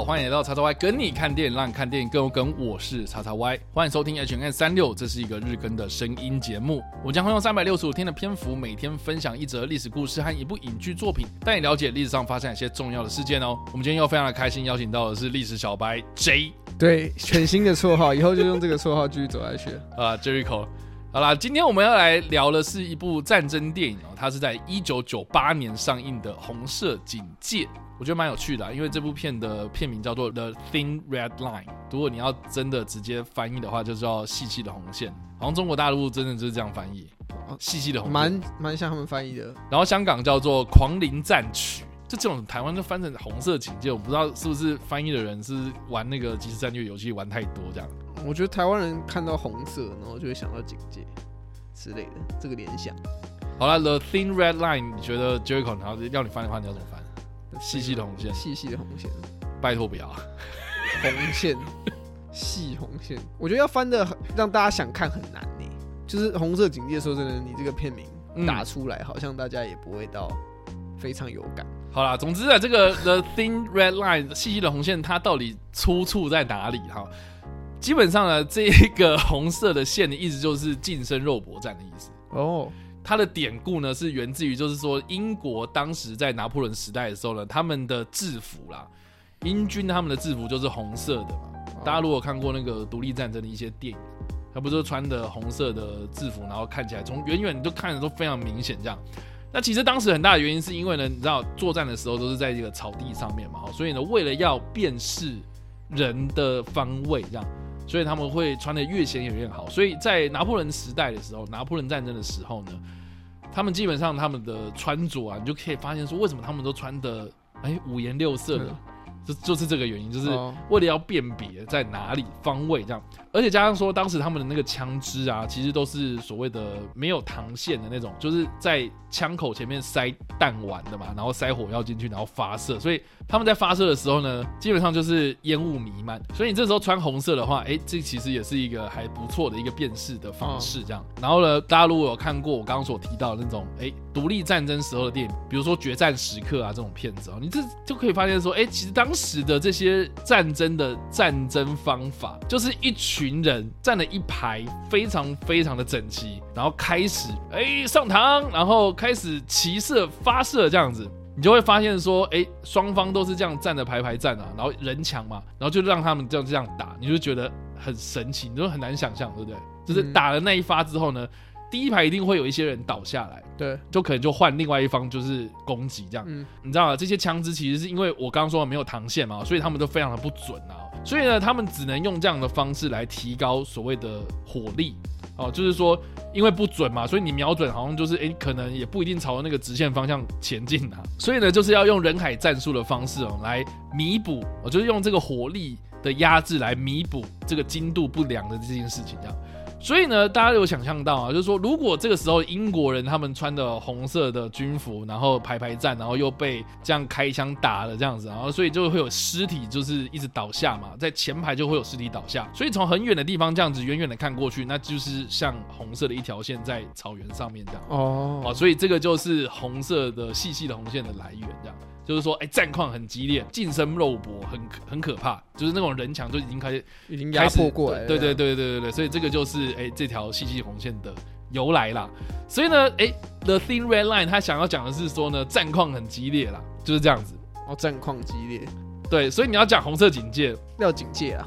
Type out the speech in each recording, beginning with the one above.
好，欢迎来到叉叉 Y 跟你看电影，让你看电影更有梗。我是叉叉 Y，欢迎收听 H N 三六，这是一个日更的声音节目。我将会用三百六十五天的篇幅，每天分享一则历史故事和一部影剧作品，带你了解历史上发生一些重要的事件哦。我们今天又非常的开心，邀请到的是历史小白 J，对，全新的绰号，以后就用这个绰号继续走下去。啊，Jericho。好啦，今天我们要来聊的是一部战争电影哦，它是在一九九八年上映的《红色警戒》，我觉得蛮有趣的，因为这部片的片名叫做《The Thin Red Line》，如果你要真的直接翻译的话，就叫“细细的红线”。好像中国大陆真的就是这样翻译，“细细的红线”，蛮蛮像他们翻译的。然后香港叫做《狂灵战曲》，就这种台湾就翻成《红色警戒》，我不知道是不是翻译的人是玩那个即时战略游戏玩太多这样。我觉得台湾人看到红色，然后就会想到警戒之类的这个联想。好了，The Thin Red Line，你觉得 Jericho，然后要你翻的话，你要怎么翻？细细的红线，细细的红线，拜托不要。红线，细红线，我觉得要翻的让大家想看很难呢。就是红色警戒，说真的，你这个片名打出来，好像大家也不会到非常有感。好啦，总之啊，这个 The Thin Red Line，细细的红线，它到底出处在哪里？哈。基本上呢，这一个红色的线的意思就是近身肉搏战的意思哦。它的典故呢是源自于，就是说英国当时在拿破仑时代的时候呢，他们的制服啦，英军他们的制服就是红色的嘛。大家如果看过那个独立战争的一些电影，他不是穿的红色的制服，然后看起来从远远你都看着都非常明显这样。那其实当时很大的原因是因为呢，你知道作战的时候都是在这个草地上面嘛，所以呢，为了要辨识人的方位这样。所以他们会穿的越显眼越好。所以在拿破仑时代的时候，拿破仑战争的时候呢，他们基本上他们的穿着啊，你就可以发现说，为什么他们都穿的哎五颜六色的。就就是这个原因，就是为了要辨别在哪里方位这样，而且加上说当时他们的那个枪支啊，其实都是所谓的没有膛线的那种，就是在枪口前面塞弹丸的嘛，然后塞火药进去，然后发射，所以他们在发射的时候呢，基本上就是烟雾弥漫，所以你这时候穿红色的话，哎，这其实也是一个还不错的一个辨识的方式这样。然后呢，大家如果有看过我刚刚所提到的那种哎独立战争时候的电影，比如说《决战时刻》啊这种片子啊，你这就可以发现说，哎，其实当时的这些战争的战争方法，就是一群人站了一排，非常非常的整齐，然后开始哎上膛，然后开始齐射发射这样子，你就会发现说，哎，双方都是这样站的排排站啊，然后人墙嘛，然后就让他们这样这样打，你就觉得很神奇，你就很难想象，对不对？就是打了那一发之后呢？第一排一定会有一些人倒下来，对，就可能就换另外一方就是攻击这样。嗯，你知道吗？这些枪支其实是因为我刚刚说没有膛线嘛，所以他们都非常的不准啊。所以呢，他们只能用这样的方式来提高所谓的火力哦，就是说因为不准嘛，所以你瞄准好像就是哎，可能也不一定朝那个直线方向前进啊。所以呢，就是要用人海战术的方式哦来弥补，哦，就是用这个火力的压制来弥补这个精度不良的这件事情这样。所以呢，大家有想象到啊，就是说，如果这个时候英国人他们穿的红色的军服，然后排排站，然后又被这样开枪打了这样子，然后所以就会有尸体，就是一直倒下嘛，在前排就会有尸体倒下，所以从很远的地方这样子远远的看过去，那就是像红色的一条线在草原上面这样。哦，哦，所以这个就是红色的细细的红线的来源这样。就是说，哎，战况很激烈，近身肉搏很很可怕，就是那种人墙就已经开始已经压迫过来，对对对对对对，所以这个就是哎这条细细红线的由来啦。所以呢，哎，The Thin Red Line，他想要讲的是说呢，战况很激烈啦，就是这样子。哦，战况激烈，对，所以你要讲红色警戒，要警戒啊，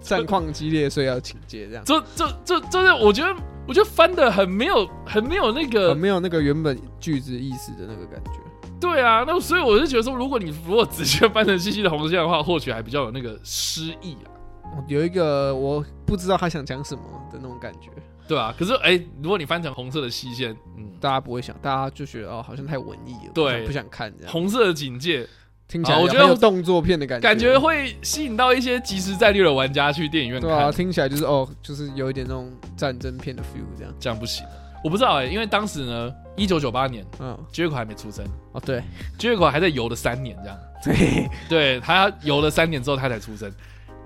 战况激烈，所以要警戒，这样。这这这这是我觉得，我觉得翻的很没有，很没有那个，很没有那个原本句子意思的那个感觉。对啊，那所以我就觉得说，如果你如果直接翻成细细的红线的话，或许还比较有那个诗意啊。有一个我不知道他想讲什么的那种感觉，对啊，可是哎，如果你翻成红色的细线，嗯，大家不会想，大家就觉得哦，好像太文艺了，对，不想看这样。红色的警戒听起来我觉得有动作片的感觉，感觉会吸引到一些即时战略的玩家去电影院看。对啊，听起来就是哦，就是有一点那种战争片的 feel 这样。这样不行，我不知道哎，因为当时呢。一九九八年，嗯，杰克还没出生。哦，对，杰克还在游了三年，这样，对，对他游了三年之后，他才出生。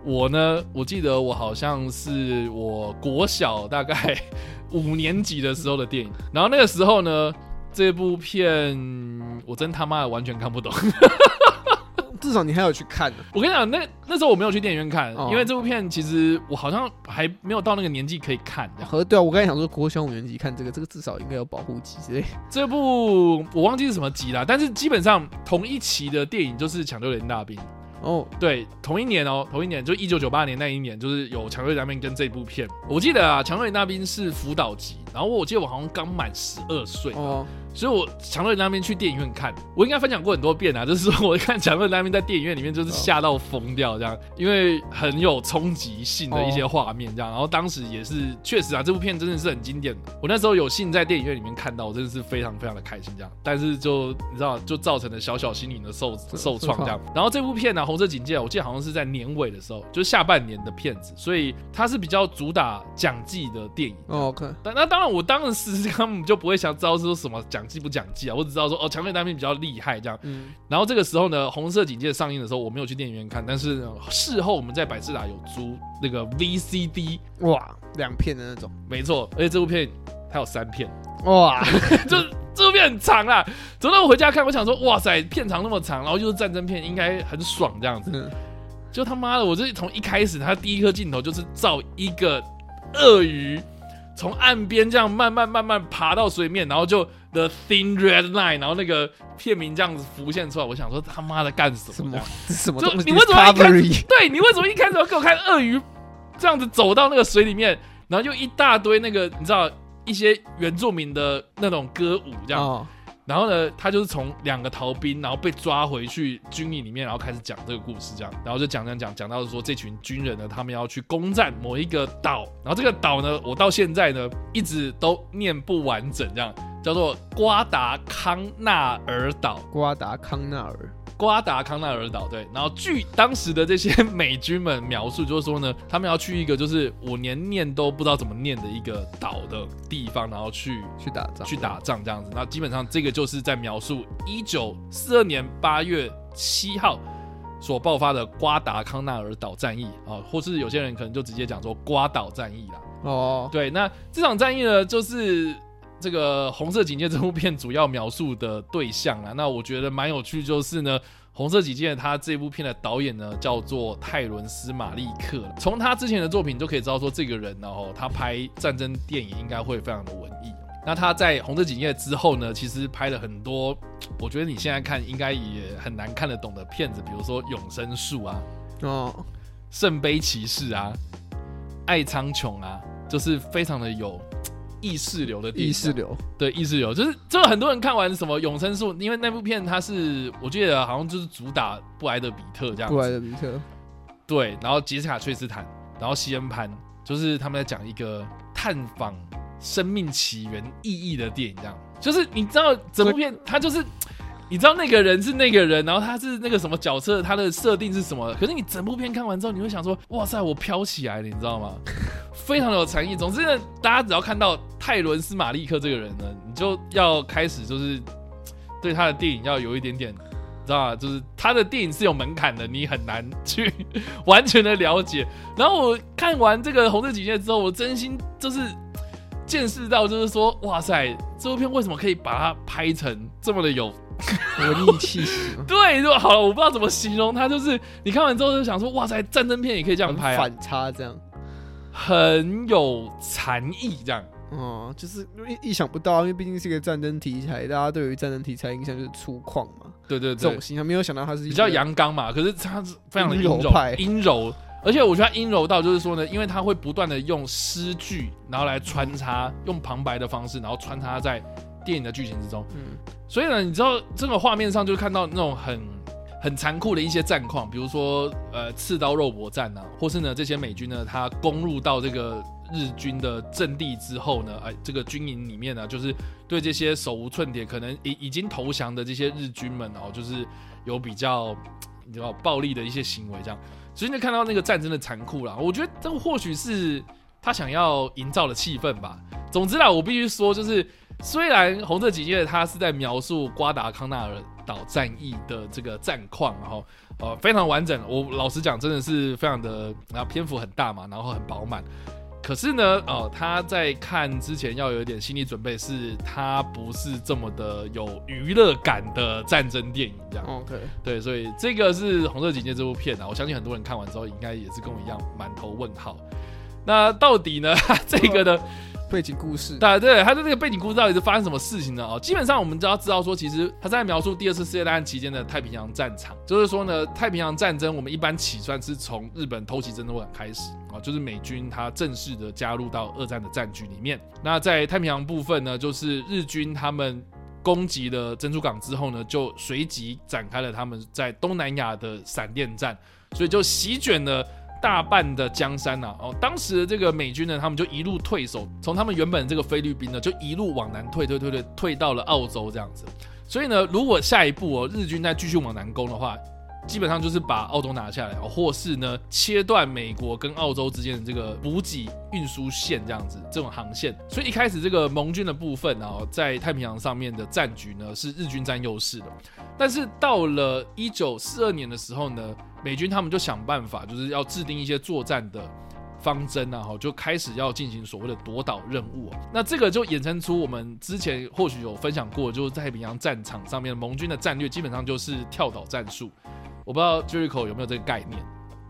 我呢，我记得我好像是我国小大概 五年级的时候的电影，然后那个时候呢，这部片我真他妈的完全看不懂。这至少你还有去看。我跟你讲，那那时候我没有去电影院看，因为这部片其实我好像还没有到那个年纪可以看。和对啊，我刚才想说国小五年级看这个，这个至少应该有保护级之类。这部我忘记是什么级了，但是基本上同一期的电影就是《抢救连大兵》。哦，对，同一年哦，同一年就一九九八年那一年，就是有《抢救大兵》跟这部片。我记得啊，《抢救大兵》是辅导级，然后我记得我好像刚满十二岁。哦。所以，我强烈那边去电影院看，我应该分享过很多遍啊。就是说，我看强烈那边在电影院里面，就是吓到疯掉这样，因为很有冲击性的一些画面这样。然后当时也是确实啊，这部片真的是很经典。我那时候有幸在电影院里面看到，我真的是非常非常的开心这样。但是就你知道，就造成了小小心灵的受受创这样。然后这部片呢，《红色警戒》，我记得好像是在年尾的时候，就是下半年的片子，所以它是比较主打讲技的电影。OK，但那当然，我当时根本就不会想知道说什么讲技不讲技啊。我只知道说哦，强烈单兵比较厉害这样。嗯。然后这个时候呢，红色警戒上映的时候，我没有去电影院看，但是事后我们在百事达有租那个 VCD，哇，两片的那种。没错，而且这部片它有三片，哇，就这部片很长啊。昨天我回家看，我想说，哇塞，片长那么长，然后又是战争片，应该很爽这样子。就他妈的，我这从一开始，他第一颗镜头就是照一个鳄鱼。从岸边这样慢慢慢慢爬到水面，然后就 The Thin Red Line，然后那个片名这样子浮现出来。我想说他妈的干什么？什么？就你为什么一开始？对你为什么一开始要给我看鳄鱼这样子走到那个水里面，然后就一大堆那个你知道一些原住民的那种歌舞这样。然后呢，他就是从两个逃兵，然后被抓回去军营里面，然后开始讲这个故事，这样，然后就讲讲讲讲到说这群军人呢，他们要去攻占某一个岛，然后这个岛呢，我到现在呢一直都念不完整，这样叫做瓜达康纳尔岛，瓜达康纳尔。瓜达康纳尔岛，对，然后据当时的这些美军们描述，就是说呢，他们要去一个就是我连念都不知道怎么念的一个岛的地方，然后去去打仗，去打仗这样子。那基本上这个就是在描述一九四二年八月七号所爆发的瓜达康纳尔岛战役啊，或是有些人可能就直接讲说瓜岛战役啦。哦，对，那这场战役呢，就是。这个《红色警戒》这部片主要描述的对象啊，那我觉得蛮有趣，就是呢，《红色警戒》他这部片的导演呢叫做泰伦斯·马利克，从他之前的作品就可以知道说，这个人然后他拍战争电影应该会非常的文艺。那他在《红色警戒》之后呢，其实拍了很多，我觉得你现在看应该也很难看得懂的片子，比如说《永生树》啊，哦，《圣杯骑士》啊，《爱苍穹》啊，就是非常的有。意识流的电影意识流，对意识流，就是就很多人看完什么永生树，因为那部片它是我记得好像就是主打布莱德比特这样，布莱德比特，对，然后杰斯卡崔斯坦，然后西恩潘，就是他们在讲一个探访生命起源意义的电影，这样，就是你知道整部片它就是。你知道那个人是那个人，然后他是那个什么角色，他的设定是什么？可是你整部片看完之后，你会想说：哇塞，我飘起来了，你知道吗？非常的有禅意。总之呢，大家只要看到泰伦斯·马利克这个人呢，你就要开始就是对他的电影要有一点点，知道吗？就是他的电影是有门槛的，你很难去完全的了解。然后我看完这个《红色警戒》之后，我真心就是见识到，就是说：哇塞，这部片为什么可以把它拍成这么的有？文艺气息，对，就好了。我不知道怎么形容它，就是你看完之后就想说，哇塞，战争片也可以这样拍，反差这样，很有禅意这样。哦，就是意意想不到，因为毕竟是一个战争题材，大家对于战争题材印象就是粗犷嘛。对对对，这种形象没有想到他是比较阳刚嘛。可是他是非常的阴柔，阴柔，而且我觉得阴柔到就是说呢，因为他会不断的用诗句，然后来穿插，用旁白的方式，然后穿插在。电影的剧情之中，嗯，所以呢，你知道这个画面上就看到那种很很残酷的一些战况，比如说呃刺刀肉搏战啊，或是呢这些美军呢，他攻入到这个日军的阵地之后呢，哎，这个军营里面呢，就是对这些手无寸铁、可能已已经投降的这些日军们哦，就是有比较你知道暴力的一些行为，这样，所以你看到那个战争的残酷啦。我觉得这或许是他想要营造的气氛吧。总之啦，我必须说就是。虽然《红色警戒》它是在描述瓜达康纳尔岛战役的这个战况，然后呃非常完整，我老实讲真的是非常的，然后篇幅很大嘛，然后很饱满。可可是呢，哦，他在看之前要有一点心理准备，是他不是这么的有娱乐感的战争电影这样。OK，对，所以这个是《红色警戒》这部片啊，我相信很多人看完之后应该也是跟我一样满头问号。那到底呢？这个的背景故事，对对，他的这个背景故事到底是发生什么事情呢？哦，基本上我们都要知道说，其实他在描述第二次世界大战期间的太平洋战场，就是说呢，太平洋战争我们一般起算是从日本偷袭珍珠港开始啊，就是美军他正式的加入到二战的战局里面。那在太平洋部分呢，就是日军他们攻击了珍珠港之后呢，就随即展开了他们在东南亚的闪电战，所以就席卷了。大半的江山呐，哦，当时的这个美军呢，他们就一路退守，从他们原本这个菲律宾呢，就一路往南退，退，退，退，退到了澳洲这样子。所以呢，如果下一步哦，日军再继续往南攻的话，基本上就是把澳洲拿下来，或是呢切断美国跟澳洲之间的这个补给运输线这样子这种航线。所以一开始这个盟军的部分啊，在太平洋上面的战局呢，是日军占优势的。但是到了一九四二年的时候呢。美军他们就想办法，就是要制定一些作战的方针啊，哈，就开始要进行所谓的夺岛任务。那这个就衍生出我们之前或许有分享过，就是在太平洋战场上面，盟军的战略基本上就是跳岛战术。我不知道狙击口有没有这个概念？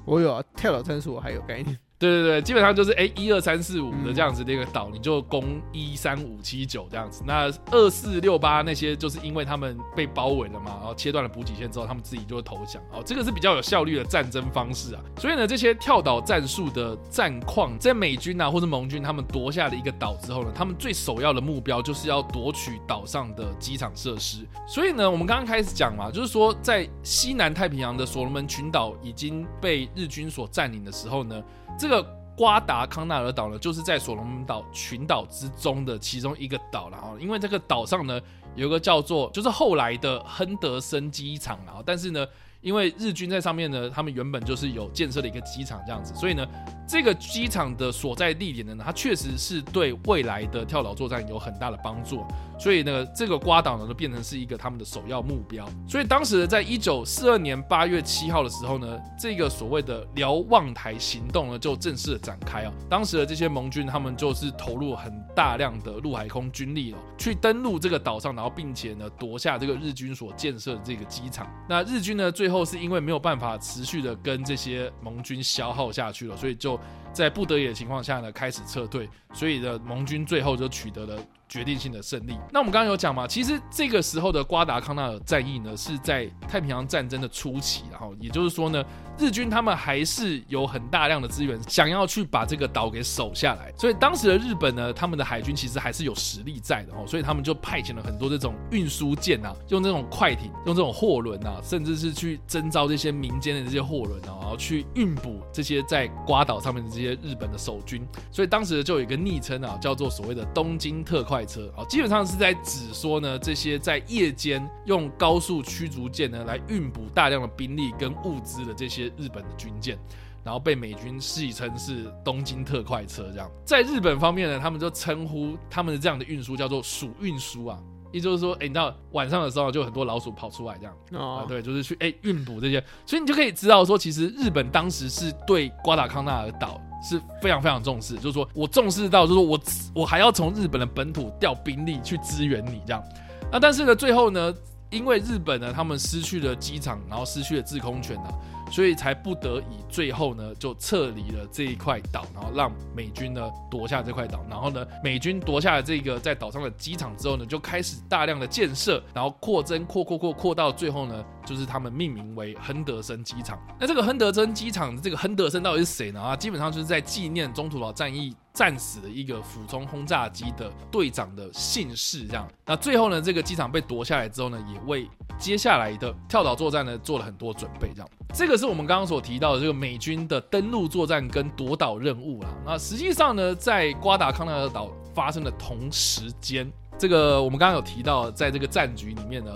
我有啊，跳岛战术我还有概念。对对对，基本上就是哎一二三四五的这样子的一个岛，你就攻一三五七九这样子。那二四六八那些就是因为他们被包围了嘛，然后切断了补给线之后，他们自己就会投降。哦，这个是比较有效率的战争方式啊。所以呢，这些跳岛战术的战况，在美军啊或者盟军他们夺下了一个岛之后呢，他们最首要的目标就是要夺取岛上的机场设施。所以呢，我们刚刚开始讲嘛，就是说在西南太平洋的所罗门群岛已经被日军所占领的时候呢。这这个瓜达康纳尔岛呢，就是在所罗门岛群岛之中的其中一个岛然后。因为这个岛上呢，有一个叫做就是后来的亨德森机场然后，但是呢。因为日军在上面呢，他们原本就是有建设的一个机场这样子，所以呢，这个机场的所在地点呢，它确实是对未来的跳岛作战有很大的帮助。所以呢，这个瓜岛呢，就变成是一个他们的首要目标。所以当时呢在一九四二年八月七号的时候呢，这个所谓的瞭望台行动呢，就正式的展开啊。当时的这些盟军他们就是投入很大量的陆海空军力哦，去登陆这个岛上，然后并且呢，夺下这个日军所建设的这个机场。那日军呢，最后是因为没有办法持续的跟这些盟军消耗下去了，所以就在不得已的情况下呢，开始撤退。所以呢，盟军最后就取得了。决定性的胜利。那我们刚刚有讲嘛，其实这个时候的瓜达康纳尔战役呢，是在太平洋战争的初期，然后也就是说呢。日军他们还是有很大量的资源，想要去把这个岛给守下来。所以当时的日本呢，他们的海军其实还是有实力在的哦。所以他们就派遣了很多这种运输舰啊，用这种快艇，用这种货轮啊，甚至是去征召这些民间的这些货轮啊，然后去运补这些在瓜岛上面的这些日本的守军。所以当时就有一个昵称啊，叫做所谓的“东京特快车”啊，基本上是在指说呢，这些在夜间用高速驱逐舰呢来运补大量的兵力跟物资的这些。日本的军舰，然后被美军戏称是东京特快车，这样在日本方面呢，他们就称呼他们的这样的运输叫做鼠运输啊，也就是说，哎，你知道晚上的时候就很多老鼠跑出来这样啊，对，就是去哎运补这些，所以你就可以知道说，其实日本当时是对瓜达康纳尔岛是非常非常重视，就是说我重视到，就是说我我还要从日本的本土调兵力去支援你这样，那但是呢，最后呢，因为日本呢，他们失去了机场，然后失去了制空权呢。所以才不得已，最后呢就撤离了这一块岛，然后让美军呢夺下这块岛。然后呢，美军夺下了这个在岛上的机场之后呢，就开始大量的建设，然后扩增，扩扩扩扩到最后呢，就是他们命名为亨德森机场。那这个亨德森机场这个亨德森到底是谁呢？啊，基本上就是在纪念中途岛战役。战死的一个俯冲轰炸机的队长的姓氏，这样。那最后呢，这个机场被夺下来之后呢，也为接下来的跳岛作战呢做了很多准备，这样。这个是我们刚刚所提到的这个美军的登陆作战跟夺岛任务啦。那实际上呢，在瓜达康纳尔岛发生的同时间，这个我们刚刚有提到，在这个战局里面呢，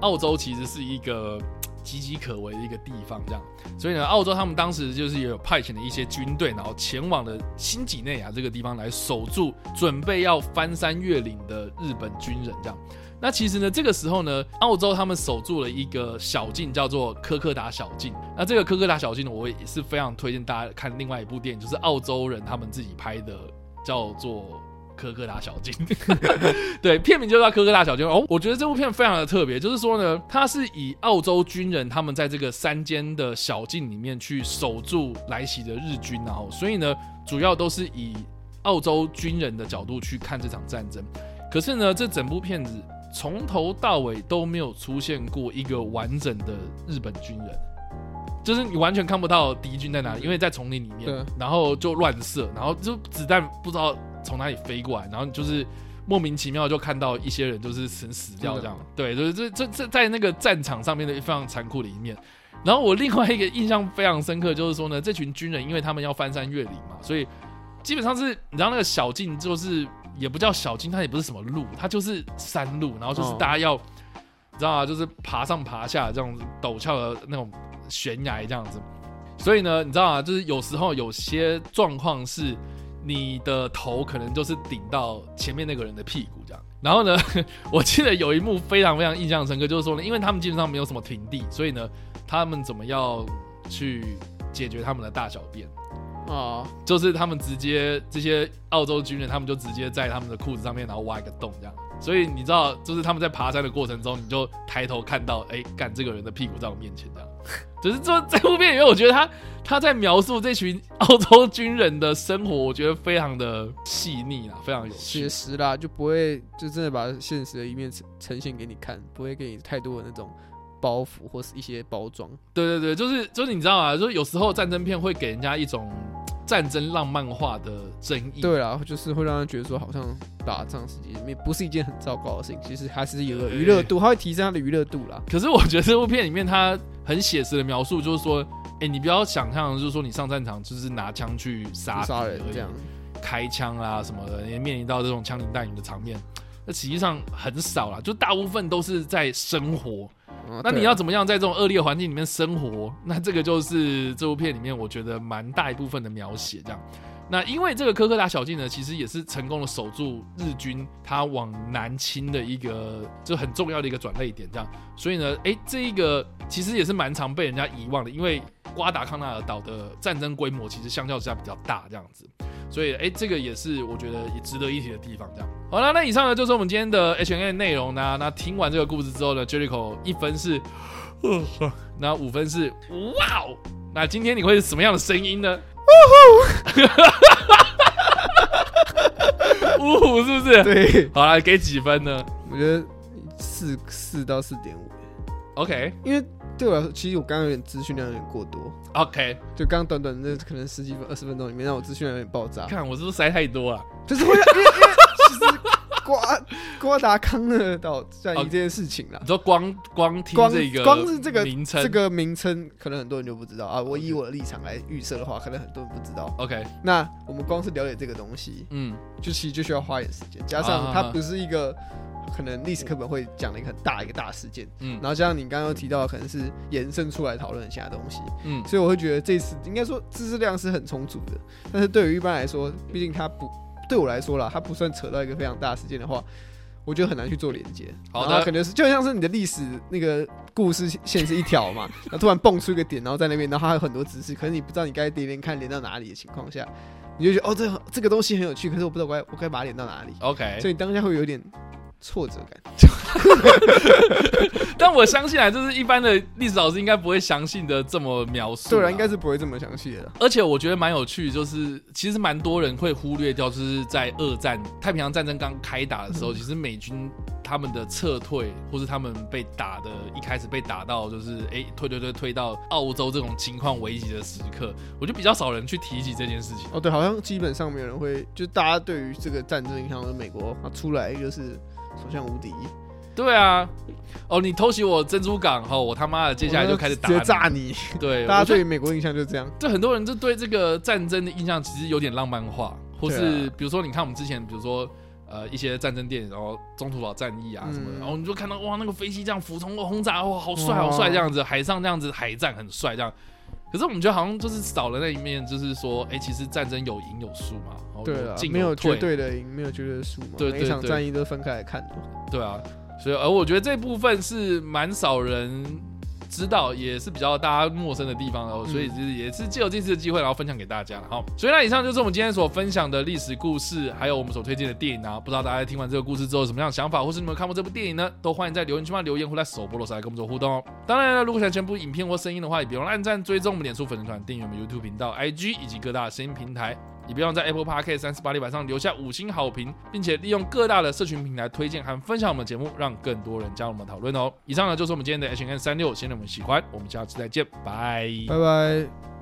澳洲其实是一个。岌岌可危的一个地方，这样。所以呢，澳洲他们当时就是也有派遣了一些军队，然后前往了新几内亚这个地方来守住，准备要翻山越岭的日本军人，这样。那其实呢，这个时候呢，澳洲他们守住了一个小径，叫做科克达小径。那这个科克达小径呢，我也是非常推荐大家看另外一部电影，就是澳洲人他们自己拍的，叫做。科科大小径，对，片名就叫科科大小径哦。我觉得这部片非常的特别，就是说呢，它是以澳洲军人他们在这个山间的小径里面去守住来袭的日军，然后所以呢，主要都是以澳洲军人的角度去看这场战争。可是呢，这整部片子从头到尾都没有出现过一个完整的日本军人，就是你完全看不到敌军在哪里，因为在丛林里面，然后就乱射，然后就子弹不知道。从哪里飞过来，然后就是莫名其妙就看到一些人就是死死掉这样，对，就是这这这在那个战场上面的非常残酷的一面。然后我另外一个印象非常深刻，就是说呢，这群军人因为他们要翻山越岭嘛，所以基本上是你知道那个小径就是也不叫小径，它也不是什么路，它就是山路，然后就是大家要你知道啊？就是爬上爬下这样子陡峭的那种悬崖这样子。所以呢，你知道啊？就是有时候有些状况是。你的头可能就是顶到前面那个人的屁股这样，然后呢，我记得有一幕非常非常印象深刻，就是说呢，因为他们基本上没有什么平地，所以呢，他们怎么要去解决他们的大小便啊？就是他们直接这些澳洲军人，他们就直接在他们的裤子上面，然后挖一个洞这样。所以你知道，就是他们在爬山的过程中，你就抬头看到，哎，干这个人的屁股在我面前这样。只是说，这后面因为，我觉得他他在描述这群澳洲军人的生活，我觉得非常的细腻啊，非常写实啦，就不会就真的把现实的一面呈呈现给你看，不会给你太多的那种包袱或是一些包装。对对对，就是就是你知道啊？就是有时候战争片会给人家一种。战争浪漫化的争议，对啊，就是会让人觉得说，好像打仗实际面不是一件很糟糕的事情，其实还是有个娱乐度，它会提升它的娱乐度啦。可是我觉得这部片里面它很写实的描述，就是说，哎，你不要想象，就是说你上战场就是拿枪去杀杀人这样，开枪啊什么的，也面临到这种枪林弹雨的场面，那实际上很少啦，就大部分都是在生活。那你要怎么样在这种恶劣环境里面生活？那这个就是这部片里面我觉得蛮大一部分的描写。这样，那因为这个科科达小径呢，其实也是成功的守住日军他往南侵的一个就很重要的一个转捩点。这样，所以呢，哎，这一个其实也是蛮常被人家遗忘的，因为瓜达康纳尔岛的战争规模其实相较之下比较大，这样子。所以，哎，这个也是我觉得也值得一提的地方。这样，好了，那以上呢就是我们今天的 H N A 内容呢。那听完这个故事之后呢，Jericho 一分是，那五分是哇哦。那今天你会是什么样的声音呢？呜呼，呜呼，是不是？对，好了，给几分呢？我觉得四四到四点五。OK，因为。对我来说，其实我刚刚有点资讯量有点过多。OK，就刚短短的可能十几分、二十分钟里面，让我资讯量有点爆炸。看我是不是塞太多了？就是会瓜瓜达康乐岛在意这件事情啦。你说光光听这个光是这个名称，这个名称可能很多人就不知道啊。我以我的立场来预设的话，可能很多人不知道。OK，那我们光是了解这个东西，嗯，就其实就需要花一点时间，加上它不是一个。可能历史课本会讲的一个很大一个大事件，嗯，然后加上你刚刚提到，可能是延伸出来讨论其他东西，嗯，所以我会觉得这次应该说知识量是很充足的，但是对于一般来说，毕竟它不对我来说啦，它不算扯到一个非常大事件的话，我觉得很难去做连接。好的，可能是就像是你的历史那个故事线是一条嘛，那突然蹦出一个点，然后在那边，然后还有很多知识，可是你不知道你该连连看连到哪里的情况下，你就觉得哦，这这个东西很有趣，可是我不知道我该我该把它连到哪里。OK，所以当下会有点。挫折感，但我相信啊，就是一般的历史老师应该不会详细的这么描述，对啊，应该是不会这么详细的。而且我觉得蛮有趣，就是其实蛮多人会忽略掉，就是在二战太平洋战争刚开打的时候，其实美军他们的撤退，或是他们被打的，一开始被打到就是哎退退退退到澳洲这种情况危急的时刻，我觉得比较少人去提起这件事情。哦，对，好像基本上没有人会，就大家对于这个战争影响，美国他出来就是。所向无敌，对啊，哦，你偷袭我珍珠港，后我他妈的接下来就开始打炸你，对，大家对美国印象就是这样。就很多人就对这个战争的印象其实有点浪漫化，或是比如说你看我们之前，比如说呃一些战争电影，然后中途岛战役啊什么的，然后你就看到哇那个飞机这样俯冲轰炸，哇好帅好帅这样子，海上这样子海战很帅这样。可是我们觉得好像就是少了那一面，就是说，哎，其实战争有赢有输嘛。对啊，没有绝对的赢，没有绝对的输嘛。对每场战役都分开来看的。对啊，所以而我觉得这部分是蛮少人。知道也是比较大家陌生的地方哦，所以就是也是借由这次的机会，然后分享给大家了哈。所以那以上就是我们今天所分享的历史故事，还有我们所推荐的电影啊。不知道大家听完这个故事之后有什么样的想法，或是你们看过这部电影呢？都欢迎在留言区嘛留言，或在首播的时候来跟我们做互动哦。当然了，如果想全部影片或声音的话，也别忘了按赞、追踪我们脸书粉丝团、订阅我们 YouTube 频道、IG 以及各大声音平台。也别忘在 Apple Podcast 三十八里板上留下五星好评，并且利用各大的社群平台推荐和分享我们节目，让更多人加入我们讨论哦。以上呢就是我们今天的 H N 三六，希望你们喜欢，我们下次再见，拜拜拜。